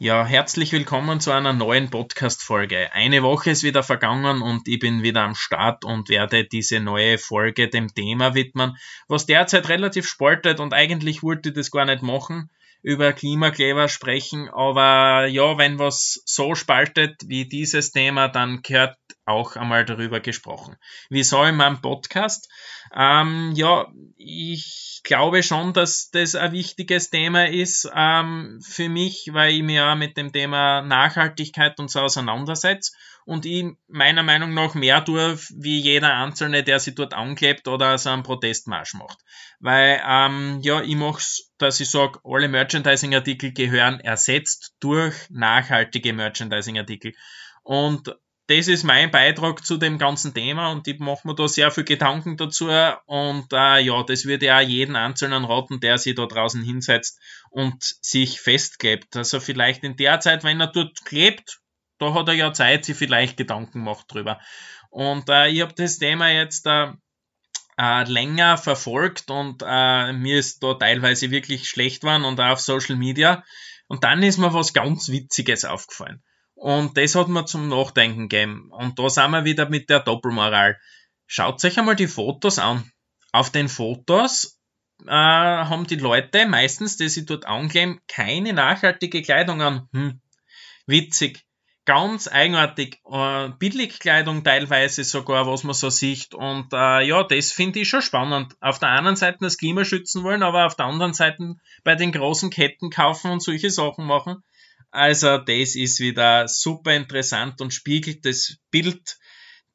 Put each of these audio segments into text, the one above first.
Ja, herzlich willkommen zu einer neuen Podcast-Folge. Eine Woche ist wieder vergangen und ich bin wieder am Start und werde diese neue Folge dem Thema widmen, was derzeit relativ spaltet und eigentlich wollte ich das gar nicht machen, über Klimakleber sprechen, aber ja, wenn was so spaltet wie dieses Thema, dann gehört auch einmal darüber gesprochen. Wieso in meinem Podcast? Ähm, ja, ich glaube schon, dass das ein wichtiges Thema ist ähm, für mich, weil ich mich ja mit dem Thema Nachhaltigkeit und so auseinandersetze und ich meiner Meinung nach mehr tue, wie jeder Einzelne, der sich dort anklebt oder so einen Protestmarsch macht. Weil, ähm, ja, ich mache dass ich sage, alle Merchandising-Artikel gehören ersetzt durch nachhaltige Merchandising-Artikel. Und das ist mein Beitrag zu dem ganzen Thema und ich mache mir da sehr viel Gedanken dazu und äh, ja, das würde ja jeden Einzelnen raten, der sich da draußen hinsetzt und sich festklebt. Also vielleicht in der Zeit, wenn er dort klebt, da hat er ja Zeit, sich vielleicht Gedanken macht drüber. Und äh, ich habe das Thema jetzt äh, äh, länger verfolgt und äh, mir ist da teilweise wirklich schlecht geworden und auch auf Social Media. Und dann ist mir was ganz Witziges aufgefallen. Und das hat mir zum Nachdenken gegeben. Und da sind wir wieder mit der Doppelmoral. Schaut euch einmal die Fotos an. Auf den Fotos äh, haben die Leute meistens, die sie dort ankleben, keine nachhaltige Kleidung an. Hm, witzig. Ganz eigenartig. Äh, Billigkleidung teilweise sogar, was man so sieht. Und äh, ja, das finde ich schon spannend. Auf der einen Seite das Klima schützen wollen, aber auf der anderen Seite bei den großen Ketten kaufen und solche Sachen machen. Also das ist wieder super interessant und spiegelt das Bild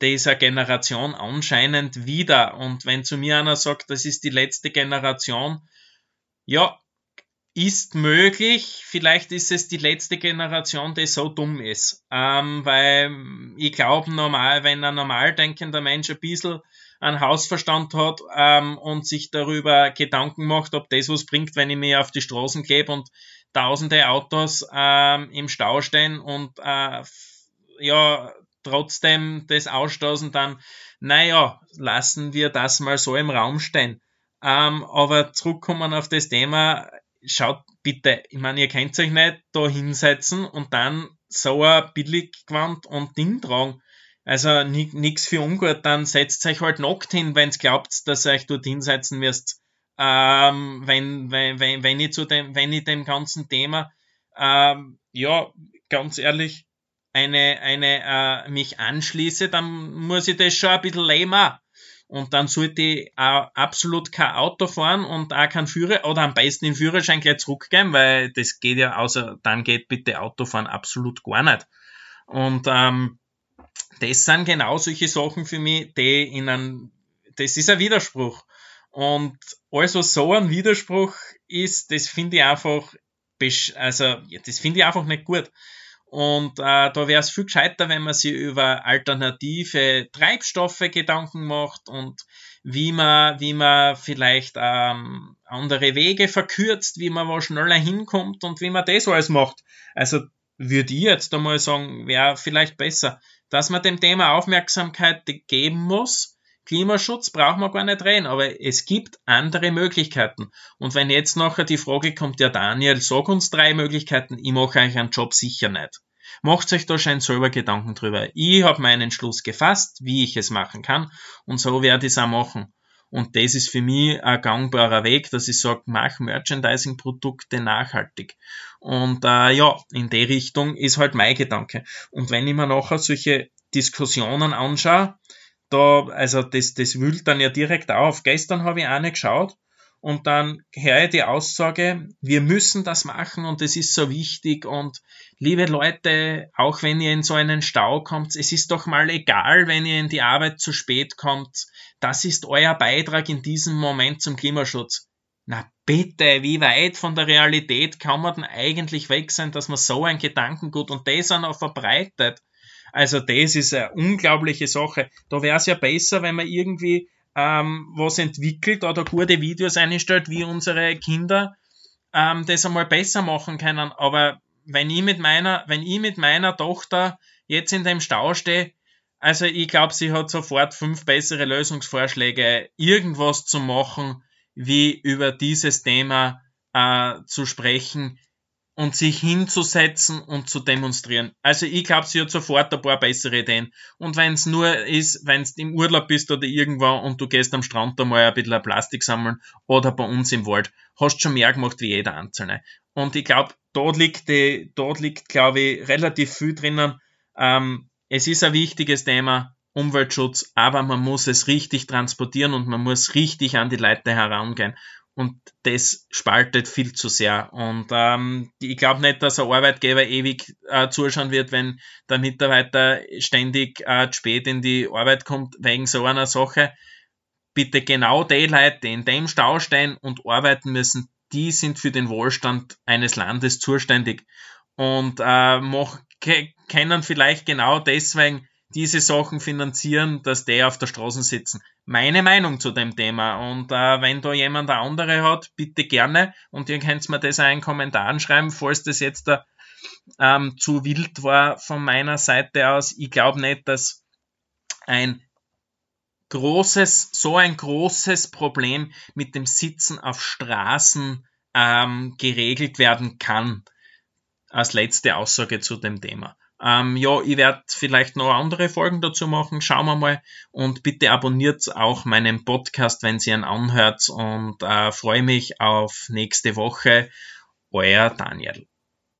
dieser Generation anscheinend wieder. Und wenn zu mir einer sagt, das ist die letzte Generation, ja, ist möglich. Vielleicht ist es die letzte Generation, die so dumm ist. Ähm, weil ich glaube normal, wenn ein normal denkender Mensch ein bisschen einen Hausverstand hat ähm, und sich darüber Gedanken macht, ob das was bringt, wenn ich mir auf die Straßen klebe und tausende Autos ähm, im Stau stehen und äh, ja, trotzdem das Ausstoßen dann, naja, lassen wir das mal so im Raum stehen. Ähm, aber zurückkommen auf das Thema, schaut bitte, ich meine, ihr könnt euch nicht da hinsetzen und dann so ein Billiggewand und Ding tragen. Also nichts für ungut, dann setzt euch halt nackt hin, wenn's glaubt, dass ihr euch dort hinsetzen müsst ähm, wenn, wenn, wenn, wenn, ich zu dem, wenn ich dem ganzen Thema, ähm, ja, ganz ehrlich, eine, eine, äh, mich anschließe, dann muss ich das schon ein bisschen lämmer. Und dann sollte ich auch absolut kein Auto fahren und auch kein Führer, oder am besten den Führerschein gleich zurückgeben, weil das geht ja außer, dann geht bitte Autofahren absolut gar nicht. Und ähm, das sind genau solche Sachen für mich, die in einem, das ist ein Widerspruch. Und also so ein Widerspruch ist, das finde ich einfach, also das finde ich einfach nicht gut. Und äh, da wäre es viel gescheiter, wenn man sich über alternative Treibstoffe Gedanken macht und wie man, wie man vielleicht ähm, andere Wege verkürzt, wie man wo schneller hinkommt und wie man das alles macht. Also würde ich jetzt einmal sagen, wäre vielleicht besser, dass man dem Thema Aufmerksamkeit geben muss Klimaschutz braucht man gar nicht reden, aber es gibt andere Möglichkeiten. Und wenn jetzt nachher die Frage kommt, ja Daniel, sag uns drei Möglichkeiten, ich mache euch einen Job sicher nicht. Macht euch da schon selber Gedanken drüber. Ich habe meinen Schluss gefasst, wie ich es machen kann und so werde ich es auch machen. Und das ist für mich ein gangbarer Weg, dass ich sage, mach Merchandising-Produkte nachhaltig. Und äh, ja, in die Richtung ist halt mein Gedanke. Und wenn ich mir nachher solche Diskussionen anschaue, da, also das, das wühlt dann ja direkt auf. Gestern habe ich eine geschaut und dann höre ich die Aussage, wir müssen das machen und es ist so wichtig und liebe Leute, auch wenn ihr in so einen Stau kommt, es ist doch mal egal, wenn ihr in die Arbeit zu spät kommt. Das ist euer Beitrag in diesem Moment zum Klimaschutz. Na bitte, wie weit von der Realität kann man denn eigentlich weg sein, dass man so ein Gedankengut und das auch verbreitet? Also das ist eine unglaubliche Sache. Da wäre es ja besser, wenn man irgendwie ähm, was entwickelt oder gute Videos einstellt, wie unsere Kinder ähm, das einmal besser machen können. Aber wenn ich mit meiner, wenn ich mit meiner Tochter jetzt in dem Stau stehe, also ich glaube, sie hat sofort fünf bessere Lösungsvorschläge, irgendwas zu machen, wie über dieses Thema äh, zu sprechen, und sich hinzusetzen und zu demonstrieren. Also ich glaube, sie hat sofort ein paar bessere Ideen. Und wenn es nur ist, wenn du im Urlaub bist oder irgendwo und du gehst am Strand einmal ein bisschen Plastik sammeln oder bei uns im Wald, hast schon mehr gemacht wie jeder Einzelne. Und ich glaube, dort liegt, die, dort liegt, glaube ich, relativ viel drinnen. Ähm, es ist ein wichtiges Thema, Umweltschutz, aber man muss es richtig transportieren und man muss richtig an die Leute herangehen und das spaltet viel zu sehr. Und ähm, ich glaube nicht, dass ein Arbeitgeber ewig äh, zuschauen wird, wenn der Mitarbeiter ständig äh, spät in die Arbeit kommt wegen so einer Sache. Bitte genau die Leute, die in dem Stau stehen und arbeiten müssen, die sind für den Wohlstand eines Landes zuständig und äh, mach, können vielleicht genau deswegen diese Sachen finanzieren, dass die auf der Straße sitzen. Meine Meinung zu dem Thema. Und äh, wenn da jemand eine andere hat, bitte gerne. Und ihr könnt mir das auch in Kommentaren schreiben, falls das jetzt da, ähm, zu wild war von meiner Seite aus. Ich glaube nicht, dass ein großes, so ein großes Problem mit dem Sitzen auf Straßen ähm, geregelt werden kann. Als letzte Aussage zu dem Thema. Ähm, ja, ich werde vielleicht noch andere Folgen dazu machen. Schauen wir mal. Und bitte abonniert auch meinen Podcast, wenn Sie ihn anhört. Und äh, freue mich auf nächste Woche. Euer Daniel.